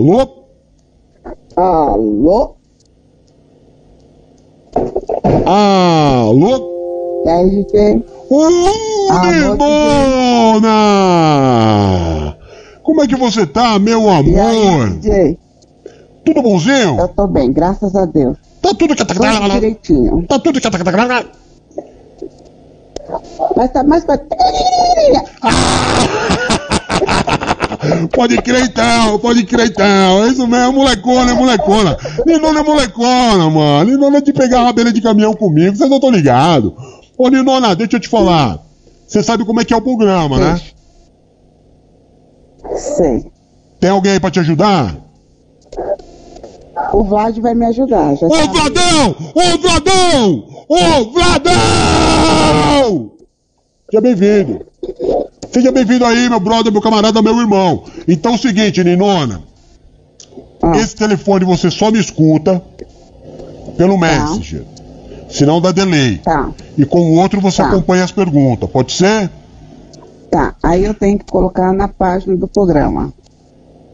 Alô? Alô? Alô? DJ? Alô, Dona! Como é que você tá, meu E aí, amor? DJ? Tudo bonzinho? Eu tô bem, graças a Deus. Tá tudo Tudo direitinho. Tá tudo Mas tá mais pra... Pode crer então, pode crer então. É isso mesmo, molecona, é molecona. Ninona é molecona, mano. Ninona é de pegar a rabeira de caminhão comigo, vocês não estão ligados. Ô, Ninona, deixa eu te falar. Você sabe como é que é o programa, né? Sei. Tem alguém aí pra te ajudar? O Vlad vai me ajudar. Já Ô, tá- Vladão! Ô, Vladão! Ô, Vladão! Seja bem-vindo. Seja bem-vindo aí, meu brother, meu camarada, meu irmão. Então é o seguinte, Ninona. Esse telefone você só me escuta pelo Messenger. Senão dá delay. Tá. E com o outro você acompanha as perguntas. Pode ser? Tá, aí eu tenho que colocar na página do programa.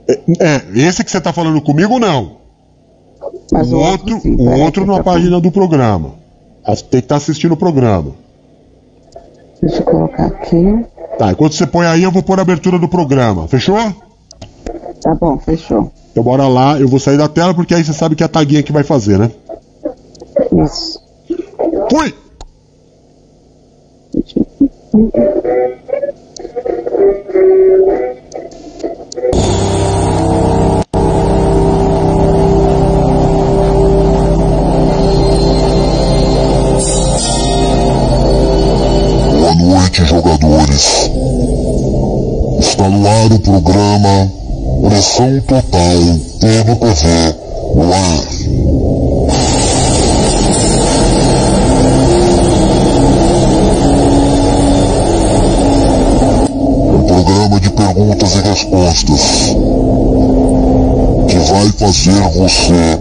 É, é, esse que você tá falando comigo, não. Mas o outro, outro sim, o outro na tá página do programa. Tem que estar assistindo o programa. Deixa eu colocar aqui. Tá, enquanto você põe aí, eu vou pôr a abertura do programa. Fechou? Tá bom, fechou. Então bora lá, eu vou sair da tela porque aí você sabe que é a taguinha que vai fazer, né? Isso. Fui! Thank you. 20 jogadores. Está no ar o programa Pressão Total NPV Live. Um programa de perguntas e respostas que vai fazer você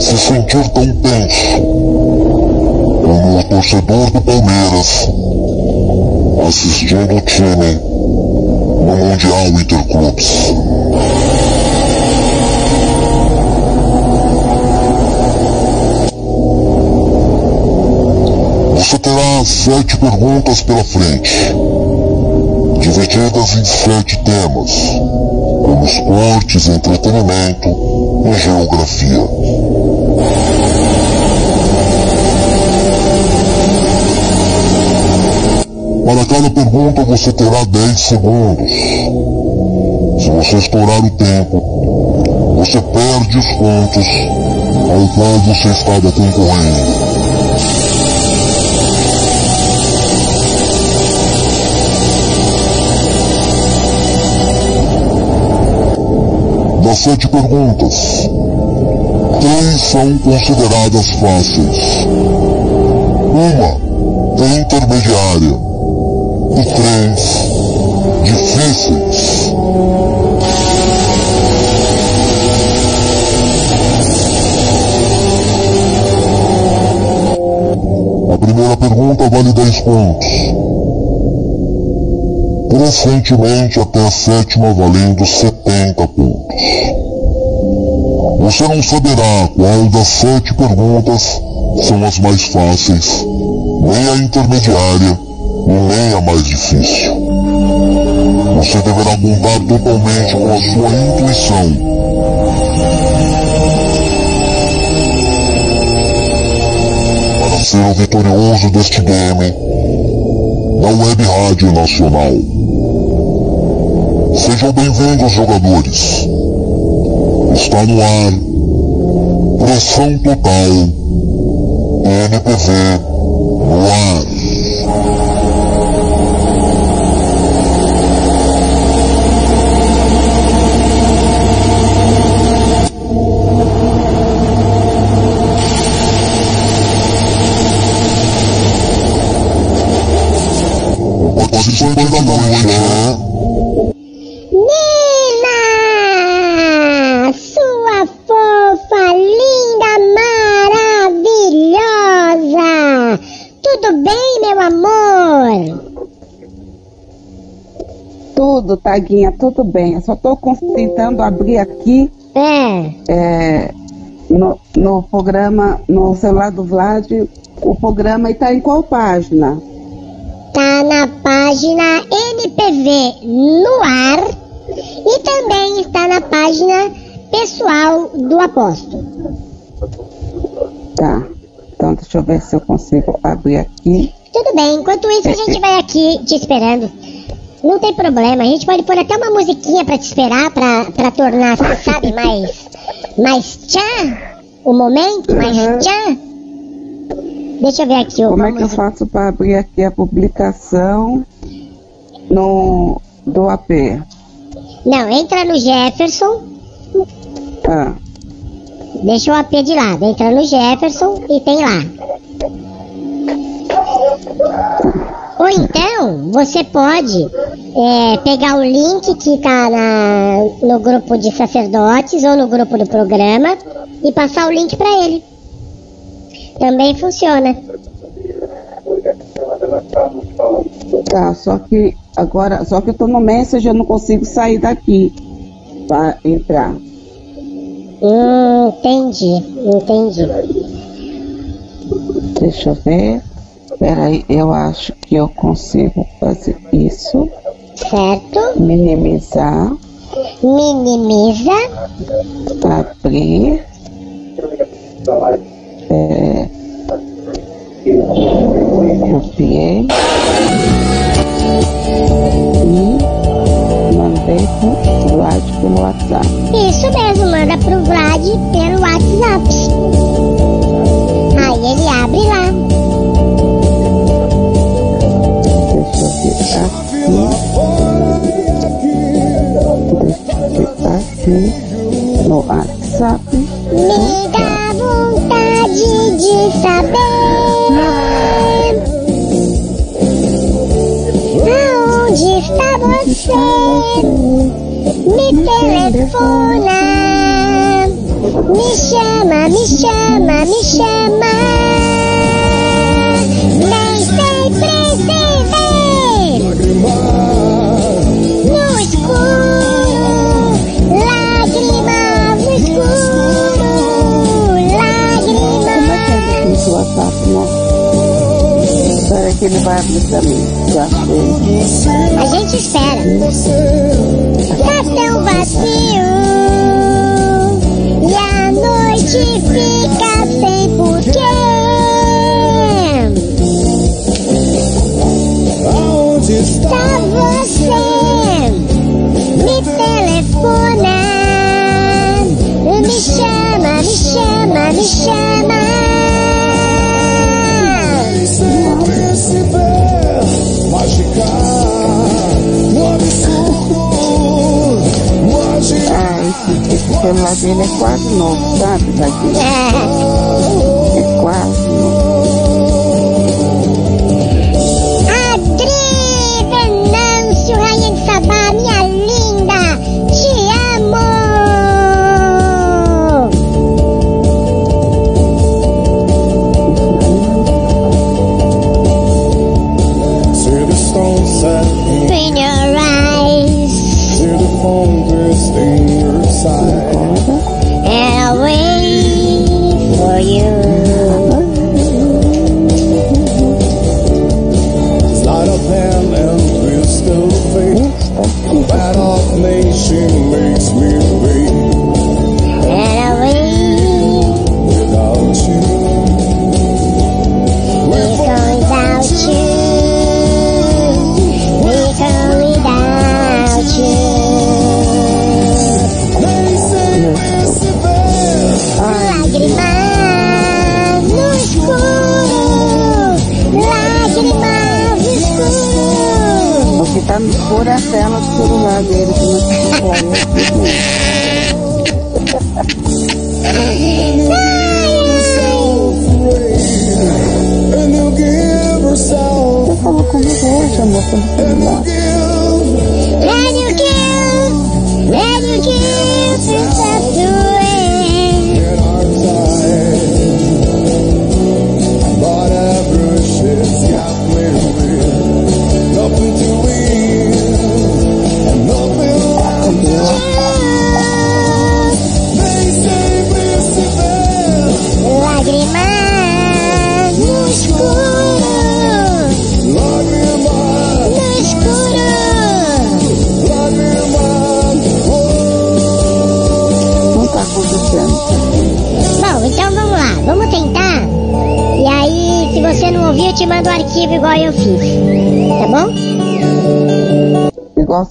se sentir tão tenso como o torcedor do Palmeiras assistindo o time no Mundial Interclubes. Você terá sete perguntas pela frente, divididas em sete temas, como esportes, entretenimento e geografia. Para cada pergunta você terá 10 segundos. Se você estourar o tempo, você perde os pontos ao qual você estava concorrendo. Das sete perguntas, três são consideradas fáceis. Uma é intermediária três difíceis. A primeira pergunta vale 10 pontos. Crescentemente até a sétima valendo 70 pontos. Você não saberá qual das sete perguntas são as mais fáceis, nem a intermediária e nem a mais difícil. Você deverá contar totalmente com a sua intuição. Para ser o vitorioso deste game da Web Rádio Nacional. Sejam bem-vindos, jogadores. Está no ar. Pressão total. NPV no ar. 50 da noite. Nina! Sua fofa, linda, maravilhosa! Tudo bem, meu amor? Tudo, Taguinha, tudo bem. Eu só tô tentando abrir aqui. É. é no, no programa, no celular do Vlad, o programa e tá em qual página? Tá na página. NPV no ar e também está na página pessoal do apóstolo. Tá. Então deixa eu ver se eu consigo abrir aqui. Tudo bem, enquanto isso a gente vai aqui te esperando. Não tem problema, a gente pode pôr até uma musiquinha pra te esperar, pra, pra tornar, sabe, mais. mais tchan o momento, mais Uhum. tchan. Deixa eu ver aqui o. Como é que eu faço para abrir aqui a publicação no do AP? Não, entra no Jefferson, Ah, deixa o AP de lado, entra no Jefferson e tem lá. Ou então, você pode é, pegar o link que tá na, no grupo de sacerdotes ou no grupo do programa e passar o link pra ele. Também funciona. Tá. Só que agora, só que eu tô no Messenger, eu não consigo sair daqui para entrar. Hum, entendi, entendi. Deixa eu ver. Peraí, eu acho que eu consigo fazer isso. Certo? Minimizar, Minimiza. abrir. É, copiei. E mandei pro Vlad pelo WhatsApp. Isso mesmo, manda pro Vlad pelo WhatsApp. Aí ele abre lá. Deixa eu ver aqui. Deixa eu ver aqui no WhatsApp. Me dá vontade de saber está você. Me telefona, me chama, me chama, me chama. Nem que ele vai abrir pra mim. Já sei. A gente espera. Tá tão vazio e a noite fica dele é quase novo, sabe? Daqui.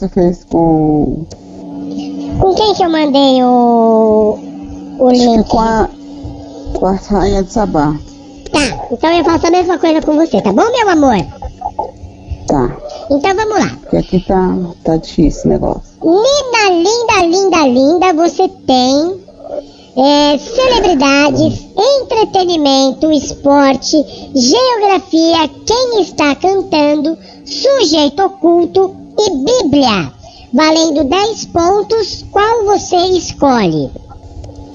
Você fez com. Com quem que eu mandei o. o link? Com a. Com a rainha de Sabá. Tá, então eu faço a mesma coisa com você, tá bom, meu amor? Tá. Então vamos lá. Porque aqui tá, tá difícil o negócio. Linda, linda, linda, linda, você tem é, celebridades, entretenimento, esporte, geografia, quem está cantando, sujeito oculto e Bíblia. Valendo 10 pontos, qual você escolhe?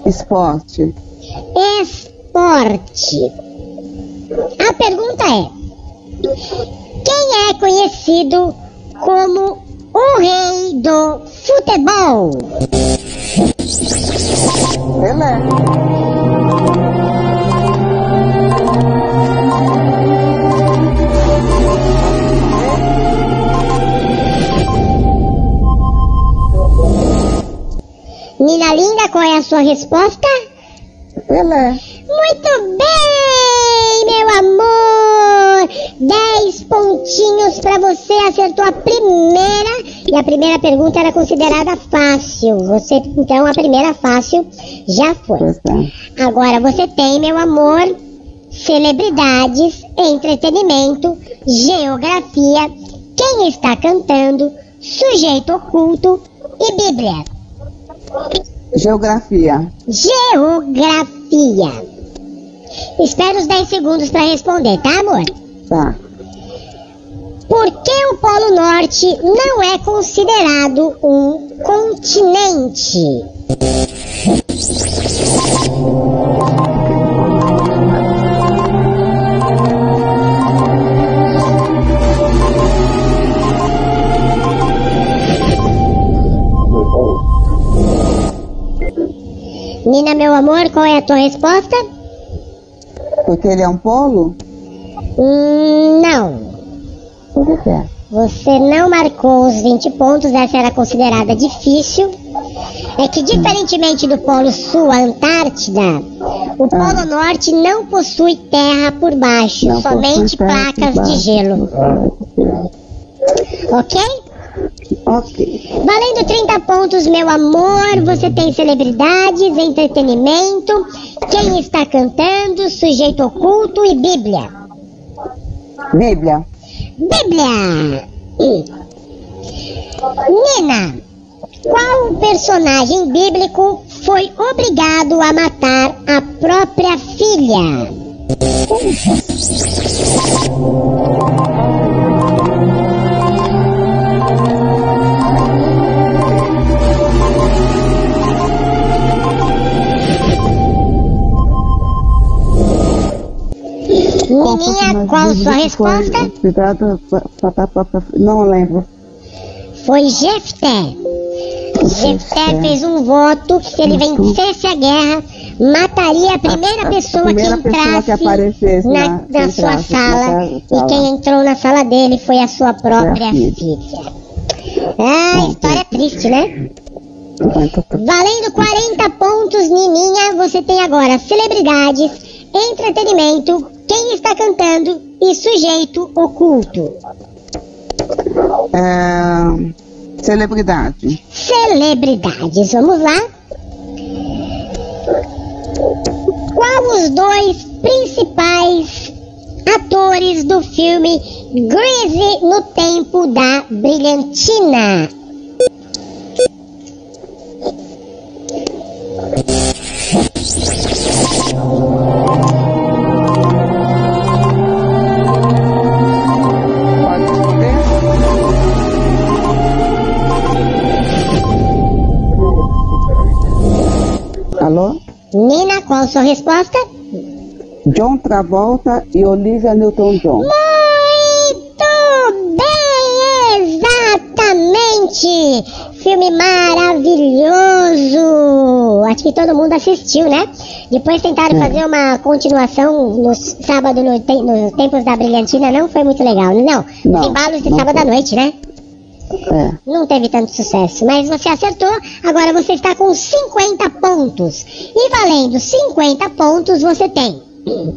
Esporte. Esporte. A pergunta é: quem é conhecido como o rei do futebol? Pelé. Resposta? Muito bem, meu amor! 10 pontinhos pra você, acertou a primeira. E a primeira pergunta era considerada fácil. Você, então, a primeira fácil já foi. Agora você tem, meu amor, celebridades, entretenimento, geografia, quem está cantando, sujeito oculto e Bíblia. Geografia. Geografia. Espera os 10 segundos para responder, tá, amor? Tá. Por que o Polo Norte não é considerado um continente? Meu amor, qual é a tua resposta? Porque ele é um polo? Hum, não. Por que é? Você não marcou os 20 pontos, essa era considerada difícil. É que, diferentemente do Polo Sul, a Antártida, o Polo Norte não possui terra por baixo, Não somente placas de gelo. Ok? Ok. Valendo 30 pontos, meu amor, você tem celebridades, entretenimento, quem está cantando, sujeito oculto e Bíblia. Bíblia. Bíblia! Nina, qual personagem bíblico foi obrigado a matar a própria filha? Qual sua resposta? Própria. Não lembro. Foi Jefté. Jefté fez um voto que se ele vencesse a guerra, mataria a primeira A- a pessoa primeira que pessoa entrasse que aparecesse na, na- na que sua entrasse na sala. sala. E quem entrou na sala dele foi a sua própria filha. filha. Ah, história triste, né? Valendo 40 pontos, Nininha, você tem agora celebridades, entretenimento, quem está cantando e sujeito oculto. É, celebridade. Celebridades, vamos lá. Qual os dois principais atores do filme Grease no Tempo da Brilhantina? Sua resposta? John Travolta e Olivia Newton-John. Muito bem, exatamente! Filme maravilhoso! Acho que todo mundo assistiu, né? Depois tentaram fazer uma continuação no sábado, no nos tempos da Brilhantina, não foi muito legal. Não, Não, os embalos de sábado à foi. noite, né? É. Não teve tanto sucesso, mas você acertou. Agora você está com 50 pontos. E valendo 50 pontos, você tem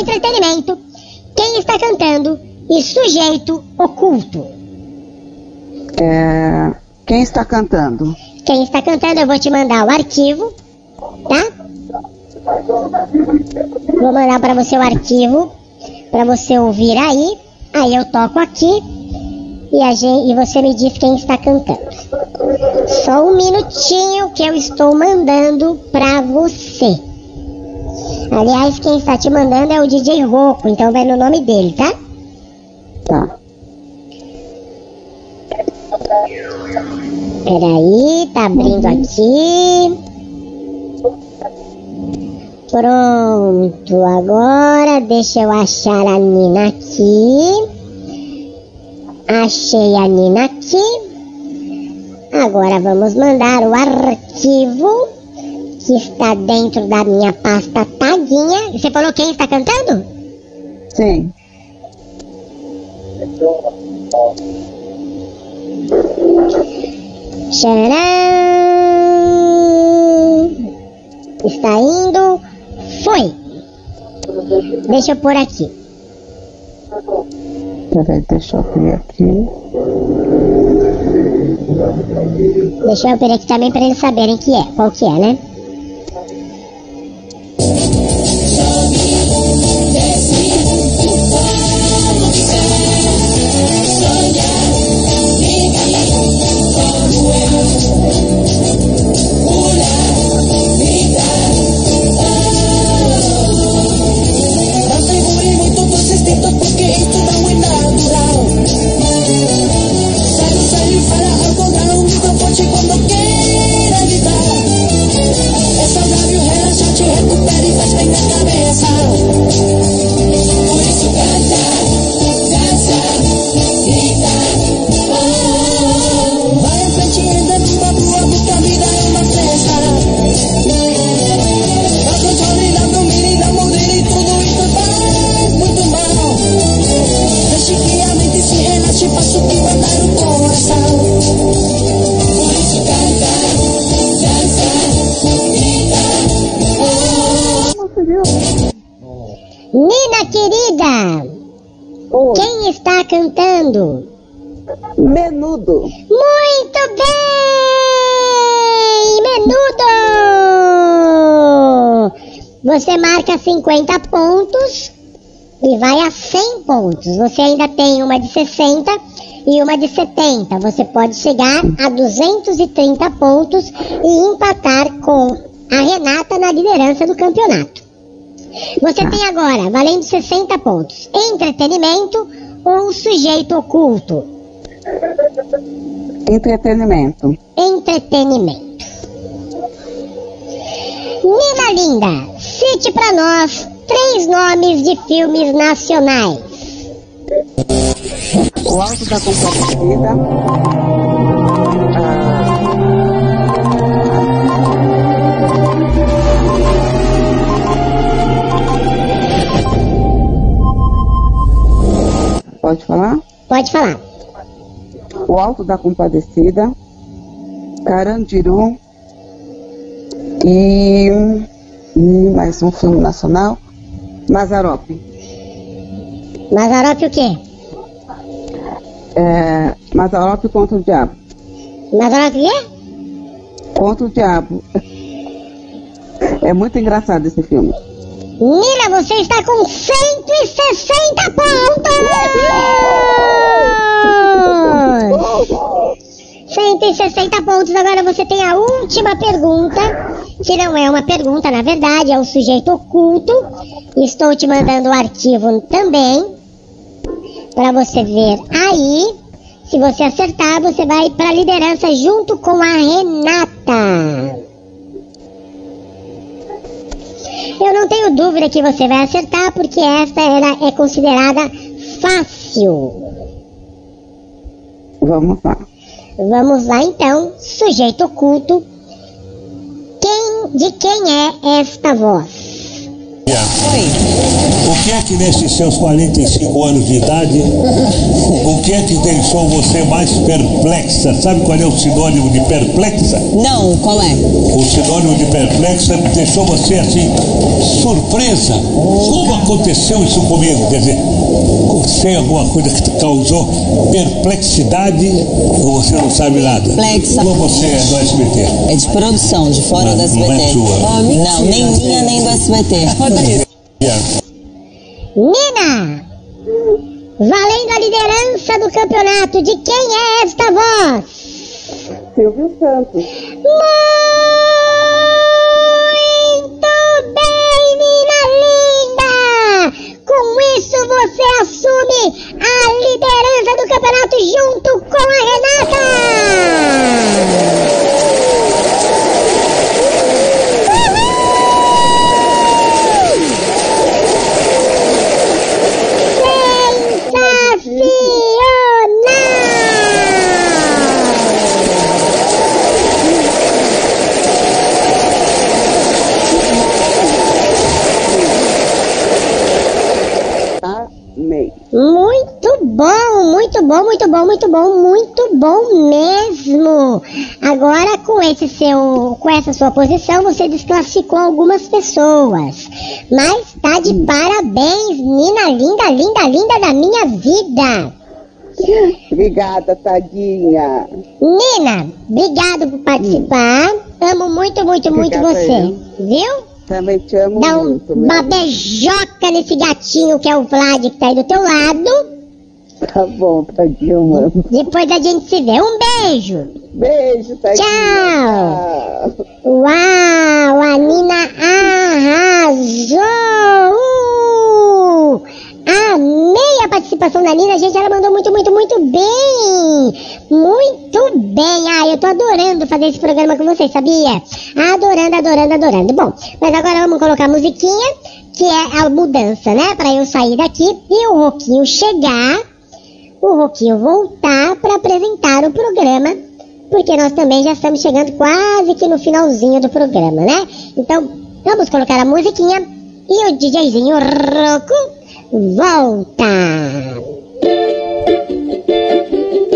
entretenimento, quem está cantando e sujeito oculto. É, quem está cantando? Quem está cantando, eu vou te mandar o arquivo, tá? Vou mandar para você o arquivo para você ouvir aí. Aí eu toco aqui e, gente, e você me diz quem está cantando. Só um minutinho que eu estou mandando para você. Aliás, quem está te mandando é o DJ Roco, então vai no nome dele, tá? Tá. Peraí, tá abrindo aqui. Pronto, agora deixa eu achar a Nina aqui. Achei a Nina aqui. Agora vamos mandar o arquivo que está dentro da minha pasta taguinha. Você falou quem está cantando? Sim. Tcharam! Está indo. Foi. Deixa eu pôr aqui. Peraí, deixa eu ver aqui. Deixa eu pôr aqui também para eles saberem que é, qual que é, né? Não Menudo. Muito bem! Menudo! Você marca 50 pontos e vai a 100 pontos. Você ainda tem uma de 60 e uma de 70. Você pode chegar a 230 pontos e empatar com a Renata na liderança do campeonato. Você tem agora, valendo 60 pontos, entretenimento ou sujeito oculto? Entretenimento. entretenimento. Nina Linda, cite pra nós três nomes de filmes nacionais. O Alto da Compadecida. Ah, Pode falar? Pode falar. O Alto da Compadecida, Carandiru e mais um filme nacional, Mazarope. Mazarop o quê? É, Mazarope contra o Diabo. Mazarop o quê? Contra o Diabo. É muito engraçado esse filme. Nina, você está com 160 pontos! 160 pontos. Agora você tem a última pergunta, que não é uma pergunta, na verdade, é o sujeito oculto. Estou te mandando o arquivo também, para você ver aí. Se você acertar, você vai para a liderança junto com a Renata. Eu não tenho dúvida que você vai acertar, porque esta ela é considerada fácil. Vamos lá. Vamos lá então, sujeito oculto. Quem, de quem é esta voz? O que é que nesses seus 45 anos de idade, o que é que deixou você mais perplexa? Sabe qual é o sinônimo de perplexa? Não, qual é? O sinônimo de perplexa deixou você assim, surpresa. Como aconteceu isso comigo? Quer dizer, você é alguma coisa que te causou perplexidade ou você não sabe nada? Perplexa. Ou você é do SBT? É de produção, de fora Não- do não SBT. é sua. não, nem minha, nem do SBT. Nina! Valendo a liderança do campeonato, de quem é esta voz? Silvio Santos. Muito bem, Nina linda! Com isso você assume a liderança do campeonato junto com a Renata! Amei. Muito bom, muito bom, muito bom, muito bom, mesmo. Agora com esse seu, com essa sua posição, você desclassificou algumas pessoas. Mas tá de parabéns, Nina linda, linda, linda da minha vida. Obrigada, tadinha. Nina, obrigado por participar. Amo muito, muito, muito Obrigada, você. eu. Viu? Também te amo Dá um, muito. uma beijoca nesse gatinho que é o Vlad que tá aí do teu lado. Tá bom, tadinho, mano. Depois a gente se vê. Um beijo. Beijo, tadinha. Tchau. Uau, a Nina arrasou. Uh, amei a participação da Nina, gente. Ela mandou muito, muito, muito bem. Muito bem. Ah, eu tô adorando fazer esse programa com vocês, sabia? Adorando, adorando, adorando. Bom, mas agora vamos colocar a musiquinha, que é a mudança, né? Pra eu sair daqui e o Roquinho chegar o Roquinho voltar para apresentar o programa, porque nós também já estamos chegando quase que no finalzinho do programa, né? Então, vamos colocar a musiquinha e o DJzinho Roco volta.